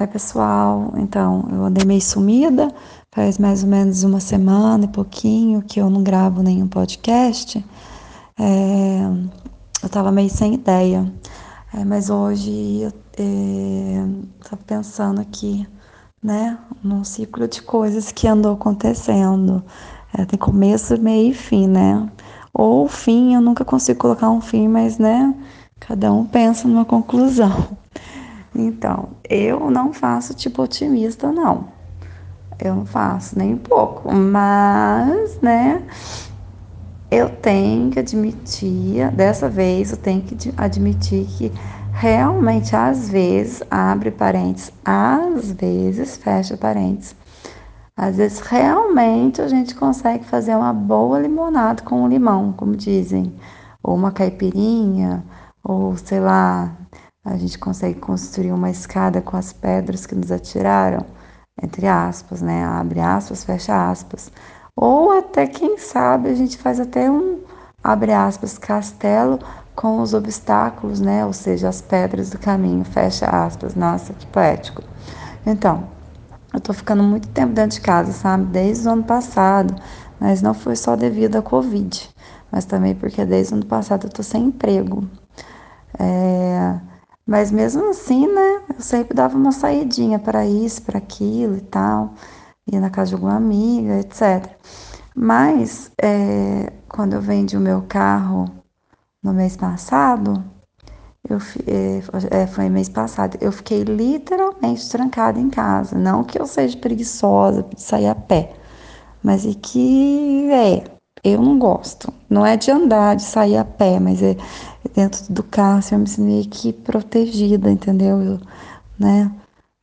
Oi, pessoal. Então, eu andei meio sumida, faz mais ou menos uma semana e pouquinho que eu não gravo nenhum podcast. É, eu tava meio sem ideia, é, mas hoje eu é, tava pensando aqui, né, num ciclo de coisas que andou acontecendo. É, tem começo, meio e fim, né? Ou fim, eu nunca consigo colocar um fim, mas, né, cada um pensa numa conclusão. Então, eu não faço tipo otimista, não. Eu não faço nem um pouco, mas, né, eu tenho que admitir, dessa vez eu tenho que admitir que realmente às vezes abre parênteses, às vezes fecha parênteses. Às vezes realmente a gente consegue fazer uma boa limonada com um limão, como dizem, ou uma caipirinha, ou sei lá, a gente consegue construir uma escada com as pedras que nos atiraram, entre aspas, né? Abre aspas, fecha aspas. Ou até, quem sabe, a gente faz até um, abre aspas, castelo com os obstáculos, né? Ou seja, as pedras do caminho, fecha aspas. Nossa, que poético. Então, eu tô ficando muito tempo dentro de casa, sabe? Desde o ano passado, mas não foi só devido à Covid, mas também porque desde o ano passado eu tô sem emprego. É, mas mesmo assim, né, eu sempre dava uma saidinha para isso, para aquilo e tal, ia na casa de alguma amiga, etc. Mas é, quando eu vendi o meu carro no mês passado, eu, é, foi mês passado, eu fiquei literalmente trancada em casa. Não que eu seja preguiçosa de sair a pé, mas é que é, eu não gosto. Não é de andar, de sair a pé, mas é dentro do carro, assim, eu me sinto meio que protegida, entendeu? Eu, né?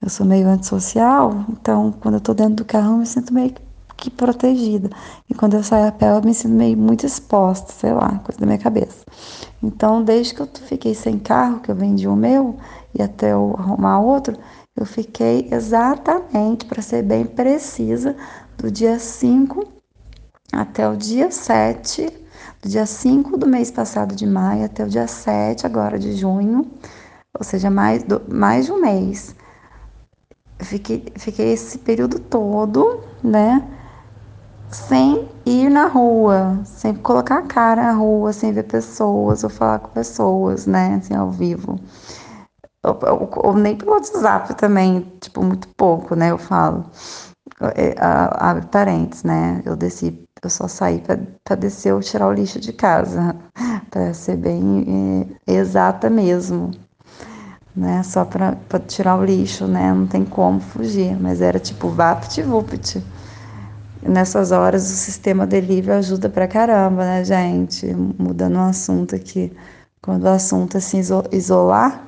Eu sou meio antissocial, então quando eu tô dentro do carro eu me sinto meio que protegida. E quando eu saio a pé eu me sinto meio muito exposta, sei lá, coisa da minha cabeça. Então, desde que eu fiquei sem carro, que eu vendi o meu, e até eu arrumar outro, eu fiquei exatamente, para ser bem precisa, do dia 5 até o dia 7 do dia 5 do mês passado de maio até o dia 7 agora de junho, ou seja, mais, do, mais de um mês. Fiquei, fiquei esse período todo, né, sem ir na rua, sem colocar a cara na rua, sem ver pessoas ou falar com pessoas, né, assim, ao vivo. Ou, ou, ou nem pelo WhatsApp também, tipo, muito pouco, né, eu falo. É, abre parênteses, né, eu desci eu só saí para descer ou tirar o lixo de casa, para ser bem é, exata mesmo, né? Só para tirar o lixo, né? Não tem como fugir, mas era tipo vapt-vupt. Nessas horas o sistema delivery ajuda pra caramba, né, gente? Mudando o assunto aqui, quando o assunto é se isolar,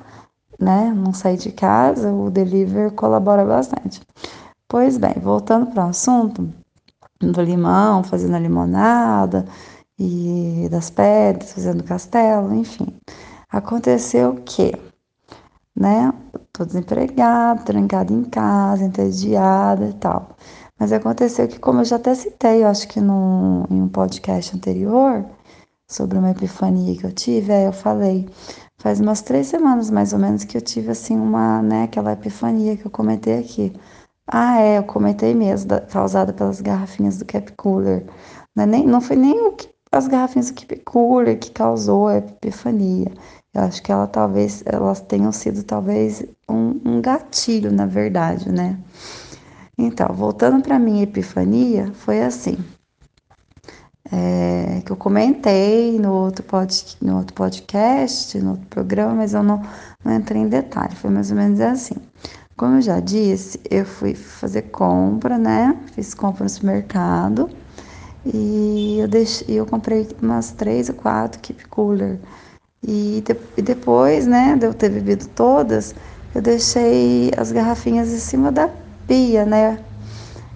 né? Não sair de casa, o delivery colabora bastante. Pois bem, voltando para o assunto, do limão, fazendo a limonada e das pedras, fazendo castelo, enfim. Aconteceu o quê? Né? Tô desempregada, trancada em casa, entediada e tal. Mas aconteceu que, como eu já até citei, eu acho que num, em um podcast anterior, sobre uma epifania que eu tive, aí eu falei, faz umas três semanas mais ou menos que eu tive, assim, uma, né, aquela epifania que eu comentei aqui. Ah, é, eu comentei mesmo, da, causada pelas garrafinhas do Cap Cooler. Não, é nem, não foi nem o que, as garrafinhas do Cap Cooler que causou a epifania. Eu acho que ela talvez elas tenham sido talvez um, um gatilho, na verdade, né? Então, voltando para minha epifania, foi assim. É, que eu comentei no outro, pod, no outro podcast, no outro programa, mas eu não, não entrei em detalhe. Foi mais ou menos assim. Como eu já disse, eu fui fazer compra, né? Fiz compra no supermercado e eu, deixei, eu comprei umas três ou quatro keep cooler. E, de, e depois, né, de eu ter bebido todas, eu deixei as garrafinhas em cima da pia, né?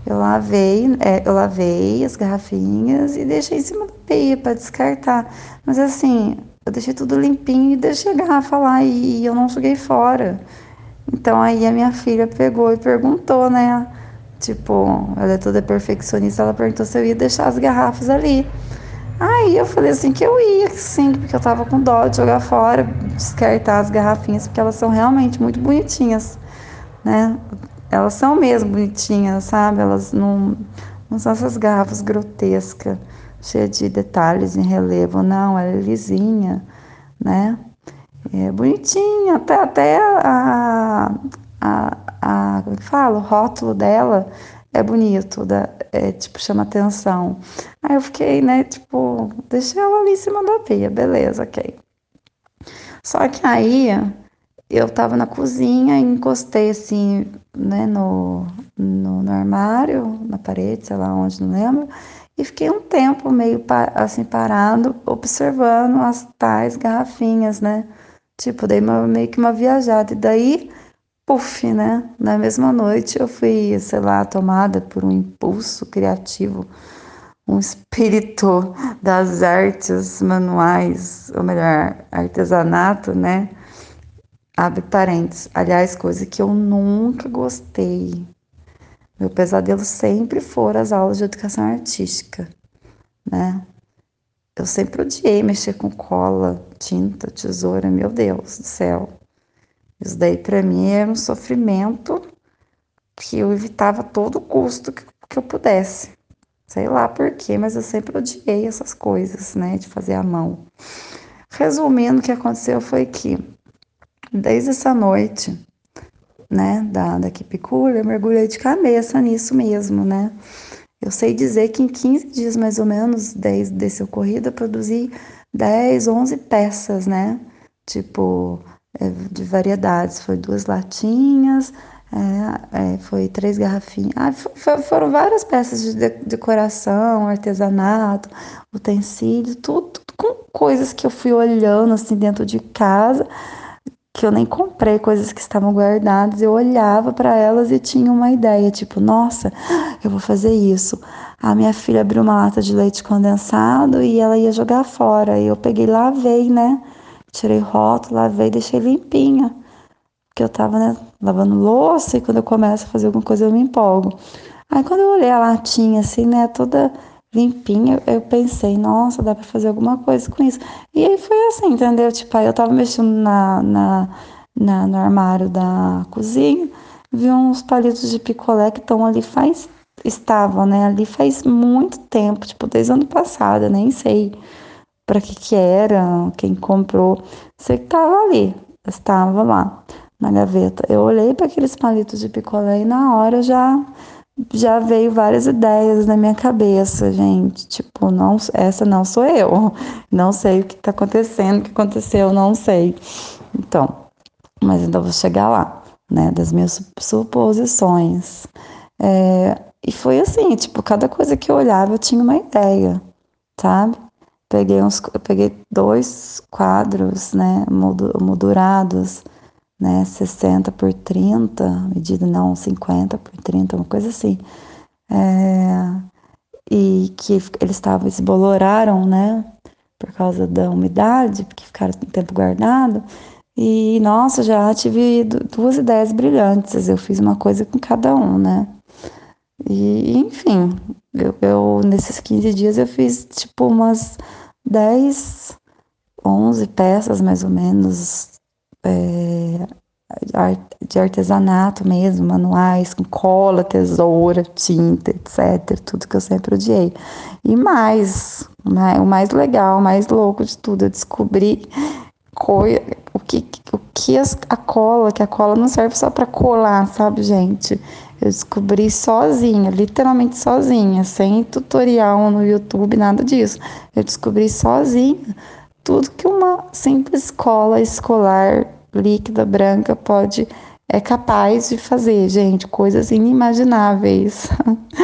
Eu lavei, é, eu lavei as garrafinhas e deixei em cima da pia para descartar. Mas assim, eu deixei tudo limpinho e deixei a garrafa lá e, e eu não joguei fora. Então aí a minha filha pegou e perguntou, né? Tipo, ela é toda perfeccionista, ela perguntou se eu ia deixar as garrafas ali. Aí eu falei assim que eu ia, sim, porque eu tava com dó de jogar fora, descartar as garrafinhas, porque elas são realmente muito bonitinhas. né? Elas são mesmo bonitinhas, sabe? Elas não, não são essas garrafas grotescas, cheias de detalhes em relevo, não, ela é lisinha, né? É bonitinha, até, até a, a, a, como é fala? O rótulo dela é bonito, da, é, tipo, chama atenção. Aí eu fiquei, né, tipo, deixei ela ali em cima da pia, beleza, ok. Só que aí eu tava na cozinha e encostei assim, né, no, no, no, armário, na parede, sei lá onde, não lembro, e fiquei um tempo meio assim parado, observando as tais garrafinhas, né? Tipo, dei uma, meio que uma viajada. E daí, puf, né? Na mesma noite eu fui, sei lá, tomada por um impulso criativo, um espírito das artes manuais, ou melhor, artesanato, né? Abre parênteses. Aliás, coisa que eu nunca gostei. Meu pesadelo sempre foram as aulas de educação artística, né? Eu sempre odiei mexer com cola, tinta, tesoura, meu Deus do céu. Isso daí para mim era um sofrimento que eu evitava a todo custo que, que eu pudesse. Sei lá porquê, mas eu sempre odiei essas coisas, né, de fazer à mão. Resumindo, o que aconteceu foi que desde essa noite, né, da, da Cooler, eu mergulhei de cabeça nisso mesmo, né. Eu sei dizer que em 15 dias mais ou menos, desde esse ocorrido, eu produzi 10, 11 peças, né, tipo, é, de variedades. Foi duas latinhas, é, é, foi três garrafinhas. Ah, foi, foram várias peças de decoração, artesanato, utensílios, tudo, tudo com coisas que eu fui olhando assim dentro de casa que eu nem comprei coisas que estavam guardadas, eu olhava para elas e tinha uma ideia, tipo, nossa, eu vou fazer isso. A minha filha abriu uma lata de leite condensado e ela ia jogar fora. E eu peguei, lavei, né? Tirei rótulo, lavei, deixei limpinha. Porque eu tava, né, lavando louça e quando eu começo a fazer alguma coisa eu me empolgo. Aí quando eu olhei a latinha assim, né, toda limpinha, eu pensei, nossa, dá para fazer alguma coisa com isso. E aí foi assim, entendeu? Tipo, aí eu tava mexendo na, na, na no armário da cozinha, vi uns palitos de picolé que estão ali faz, estavam, né, ali faz muito tempo, tipo, desde ano passado, nem sei para que que era, quem comprou, sei que tava ali, estava lá na gaveta. Eu olhei para aqueles palitos de picolé e na hora já já veio várias ideias na minha cabeça, gente. Tipo, não, essa não sou eu. Não sei o que está acontecendo, o que aconteceu, não sei. Então, mas ainda vou chegar lá, né? Das minhas suposições. É, e foi assim, tipo, cada coisa que eu olhava eu tinha uma ideia, sabe? Peguei uns, peguei dois quadros, né, moldurados né, 60 por 30, medida não 50 por 30, uma coisa assim. É, e que eles estavam, esboloraram, né, por causa da umidade, porque ficaram um tempo guardado. E nossa, já tive duas ideias brilhantes. Eu fiz uma coisa com cada um, né? E enfim, eu, eu nesses 15 dias eu fiz tipo umas 10, 11 peças mais ou menos é, de artesanato mesmo, manuais com cola, tesoura, tinta, etc. Tudo que eu sempre odiei. E mais, né, o mais legal, o mais louco de tudo, eu descobri o que, o que as, a cola, que a cola não serve só para colar, sabe, gente? Eu descobri sozinha, literalmente sozinha, sem tutorial no YouTube, nada disso. Eu descobri sozinha tudo que uma simples cola escolar líquida branca pode é capaz de fazer, gente, coisas inimagináveis.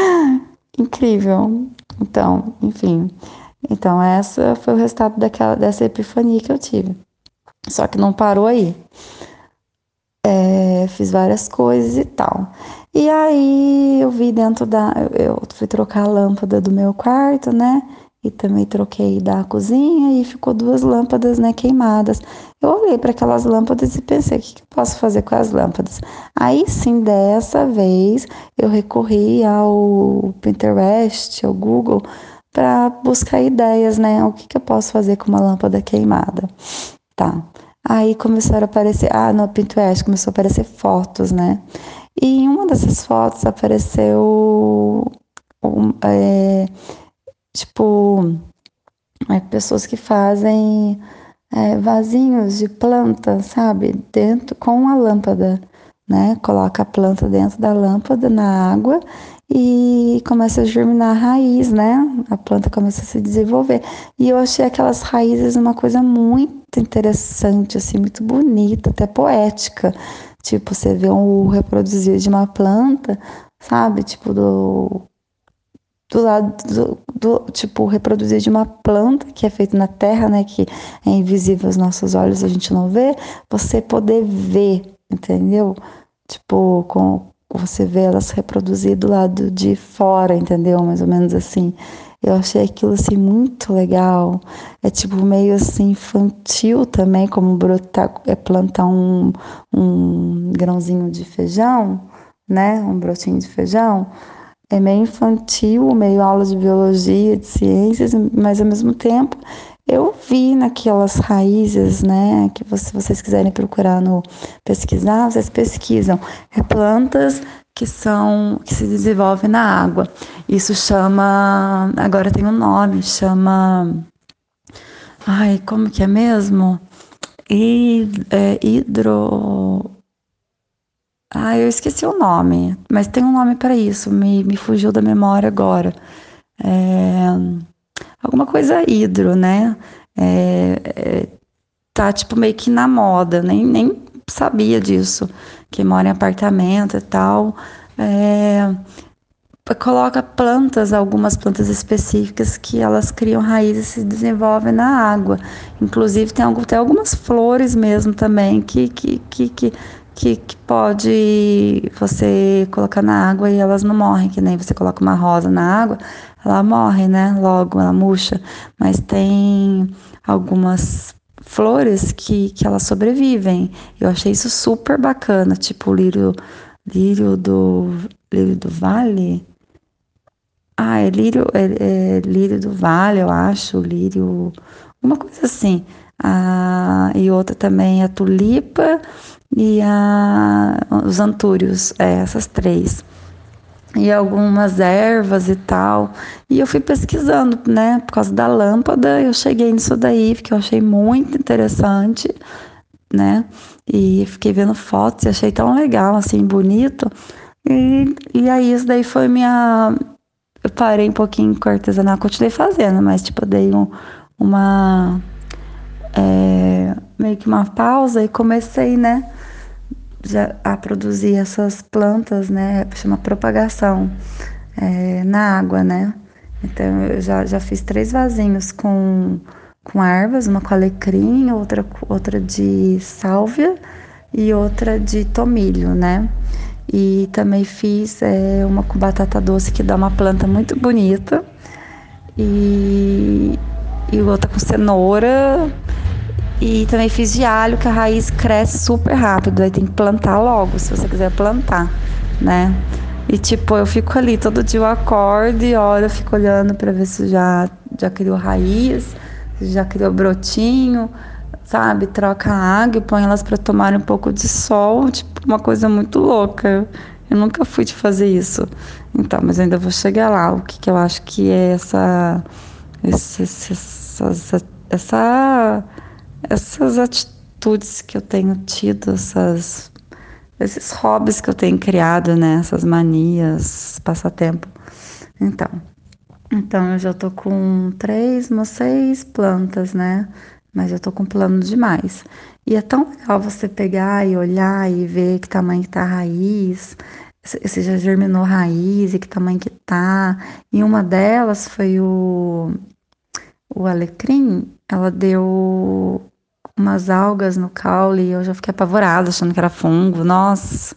Incrível. Então, enfim. Então, essa foi o resultado daquela, dessa epifania que eu tive. Só que não parou aí. É, fiz várias coisas e tal. E aí eu vi dentro da. Eu fui trocar a lâmpada do meu quarto, né? E também troquei da cozinha e ficou duas lâmpadas né, queimadas. Eu olhei para aquelas lâmpadas e pensei, o que, que eu posso fazer com as lâmpadas? Aí sim, dessa vez, eu recorri ao Pinterest, ao Google, para buscar ideias, né? O que, que eu posso fazer com uma lâmpada queimada? Tá. Aí começaram a aparecer, ah, no Pinterest começou a aparecer fotos, né? E em uma dessas fotos apareceu, um, é, tipo, é, pessoas que fazem é, vasinhos de planta, sabe? Dentro com a lâmpada, né? Coloca a planta dentro da lâmpada na água e começa a germinar a raiz, né? A planta começa a se desenvolver. E eu achei aquelas raízes uma coisa muito interessante, assim, muito bonita, até poética. Tipo, você vê o reproduzir de uma planta, sabe? Tipo, do do lado do, do, tipo reproduzir de uma planta que é feita na terra, né, que é invisível aos nossos olhos, a gente não vê, você poder ver, entendeu? Tipo, com você vê elas reproduzir do lado de fora, entendeu? Mais ou menos assim. Eu achei aquilo assim muito legal. É tipo meio assim infantil também, como brotar, é plantar um, um grãozinho de feijão, né? Um brotinho de feijão é meio infantil, meio aula de biologia, de ciências, mas ao mesmo tempo eu vi naquelas raízes, né, que se vocês quiserem procurar no pesquisar, vocês pesquisam, é plantas que são que se desenvolvem na água. Isso chama, agora tem um nome, chama Ai, como que é mesmo? E, é, hidro ah, eu esqueci o nome, mas tem um nome para isso, me, me fugiu da memória agora. É, alguma coisa hidro, né? É, é, tá tipo meio que na moda, nem, nem sabia disso, que mora em apartamento e tal. É, coloca plantas, algumas plantas específicas que elas criam raízes e se desenvolvem na água. Inclusive tem, tem algumas flores mesmo também que, que, que, que que, que pode você colocar na água e elas não morrem, que nem você coloca uma rosa na água, ela morre, né? Logo, ela murcha. Mas tem algumas flores que, que elas sobrevivem. Eu achei isso super bacana, tipo o lírio, lírio do lírio do vale. Ah, é lírio, é, é lírio do vale, eu acho, lírio, uma coisa assim. Ah, e outra também é a tulipa e a, os antúrios, é, essas três. E algumas ervas e tal. E eu fui pesquisando, né? Por causa da lâmpada, eu cheguei nisso daí, porque eu achei muito interessante, né? E fiquei vendo fotos e achei tão legal, assim, bonito. E, e aí, isso daí foi minha. Eu parei um pouquinho com artesanato, continuei fazendo, mas, tipo, dei um, uma. É, meio que uma pausa e comecei, né? já, a produzir essas plantas, né? Chama propagação é, na água, né? Então eu já, já fiz três vasinhos com, com ervas, uma com alecrim, outra, outra de sálvia e outra de tomilho, né? E também fiz é, uma com batata doce que dá uma planta muito bonita. E, e outra com cenoura e também fiz de alho, que a raiz cresce super rápido. Aí tem que plantar logo, se você quiser plantar, né? E tipo, eu fico ali, todo dia eu acordo e olho, eu fico olhando para ver se já, já criou raiz, se já criou brotinho, sabe? Troca a água e põe elas para tomar um pouco de sol, tipo, uma coisa muito louca. Eu nunca fui de fazer isso. Então, mas ainda vou chegar lá. O que, que eu acho que é essa. essa, essa, essa essas atitudes que eu tenho tido, essas, esses hobbies que eu tenho criado, né? Essas manias, passatempo. Então, então eu já tô com três, umas seis plantas, né? Mas eu tô com plano demais. E é tão legal você pegar e olhar e ver que tamanho que tá a raiz, se já germinou raiz e que tamanho que tá. E uma delas foi o, o alecrim, ela deu umas algas no caule e eu já fiquei apavorada, achando que era fungo. Nossa,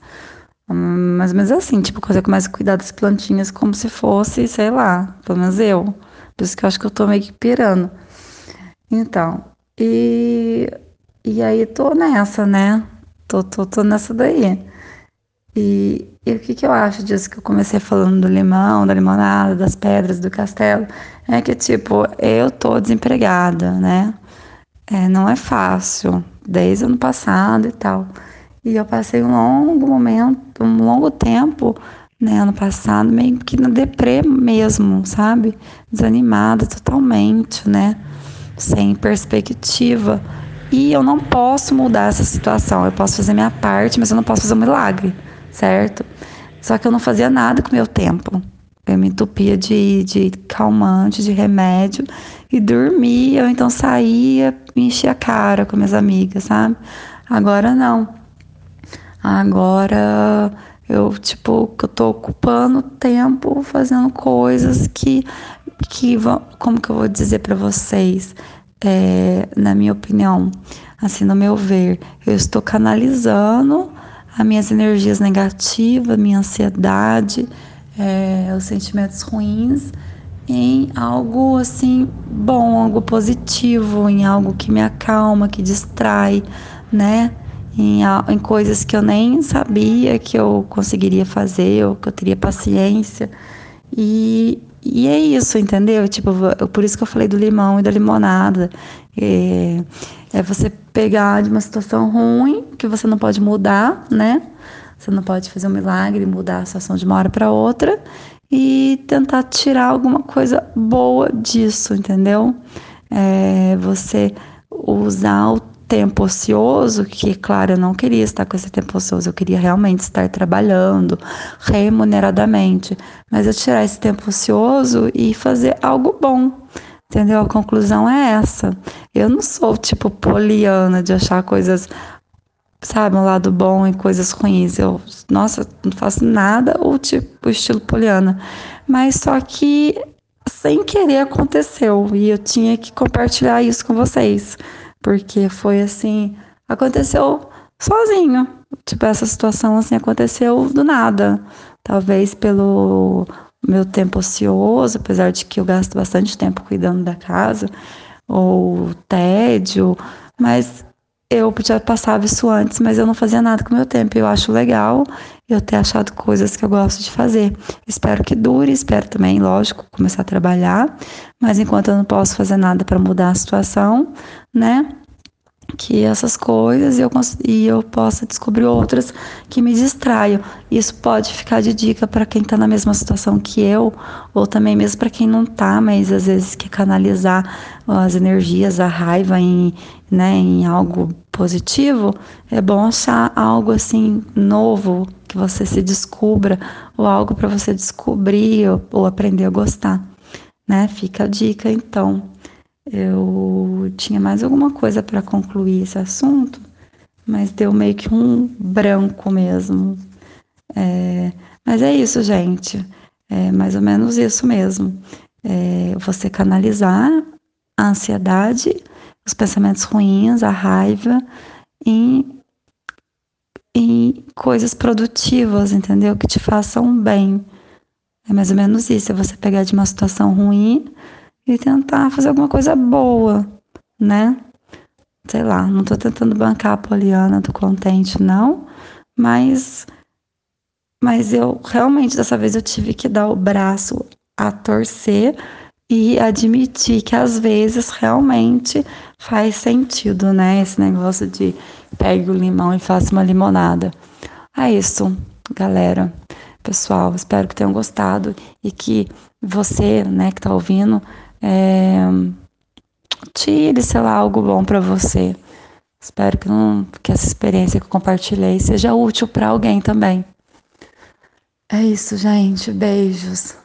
mais ou menos assim, tipo, quando eu começo a cuidar das plantinhas como se fosse, sei lá, pelo menos eu. Por isso que eu acho que eu tô meio que pirando. Então, e, e aí tô nessa, né? Tô, tô, tô nessa daí. E, e o que, que eu acho disso que eu comecei falando do limão, da limonada, das pedras, do castelo? É que, tipo, eu tô desempregada, né? É, não é fácil. desde ano passado e tal. E eu passei um longo momento, um longo tempo, né, ano passado, meio que na deprê mesmo, sabe? Desanimada totalmente, né? Sem perspectiva. E eu não posso mudar essa situação. Eu posso fazer minha parte, mas eu não posso fazer um milagre, certo? Só que eu não fazia nada com o meu tempo. Eu me entupia de, de calmante, de remédio e dormia, ou então saía, me enchia a cara com minhas amigas, sabe? Agora não. Agora eu, tipo, eu tô ocupando tempo fazendo coisas que, que como que eu vou dizer para vocês? É, na minha opinião, assim, no meu ver, eu estou canalizando as minhas energias negativas, minha ansiedade, é, os sentimentos ruins em algo assim bom, algo positivo, em algo que me acalma, que distrai, né? Em, em coisas que eu nem sabia que eu conseguiria fazer, ou que eu teria paciência. E, e é isso, entendeu? Tipo, por isso que eu falei do limão e da limonada. É, é você pegar de uma situação ruim, que você não pode mudar, né? Você não pode fazer um milagre, mudar a situação de uma hora para outra e tentar tirar alguma coisa boa disso, entendeu? É, você usar o tempo ocioso, que claro, eu não queria estar com esse tempo ocioso, eu queria realmente estar trabalhando remuneradamente, mas eu tirar esse tempo ocioso e fazer algo bom, entendeu? A conclusão é essa. Eu não sou tipo poliana de achar coisas sabe, um lado bom e coisas ruins. Eu, nossa, não faço nada ou tipo estilo poliana. Mas só que sem querer aconteceu e eu tinha que compartilhar isso com vocês, porque foi assim, aconteceu sozinho. Tipo, essa situação assim aconteceu do nada. Talvez pelo meu tempo ocioso, apesar de que eu gasto bastante tempo cuidando da casa, ou tédio, mas eu já passava isso antes, mas eu não fazia nada com o meu tempo. Eu acho legal eu ter achado coisas que eu gosto de fazer. Espero que dure, espero também, lógico, começar a trabalhar, mas enquanto eu não posso fazer nada para mudar a situação, né? que essas coisas eu, e eu possa descobrir outras que me distraiam. Isso pode ficar de dica para quem está na mesma situação que eu, ou também mesmo para quem não está, mas às vezes quer canalizar as energias, a raiva em, né, em algo positivo. É bom achar algo assim novo que você se descubra, ou algo para você descobrir ou, ou aprender a gostar. Né? Fica a dica então. Eu tinha mais alguma coisa para concluir esse assunto, mas deu meio que um branco mesmo. É, mas é isso, gente. É mais ou menos isso mesmo. É você canalizar a ansiedade, os pensamentos ruins, a raiva em, em coisas produtivas, entendeu? Que te façam bem. É mais ou menos isso. É você pegar de uma situação ruim e tentar fazer alguma coisa boa, né? Sei lá, não tô tentando bancar a Poliana do contente, não, mas mas eu realmente dessa vez eu tive que dar o braço a torcer e admitir que às vezes realmente faz sentido, né? Esse negócio de pegue o limão e faça uma limonada. É isso, galera. Pessoal, espero que tenham gostado e que você, né, que tá ouvindo, é, tire, sei lá, algo bom para você. Espero que, não, que essa experiência que eu compartilhei seja útil para alguém também. É isso, gente. Beijos.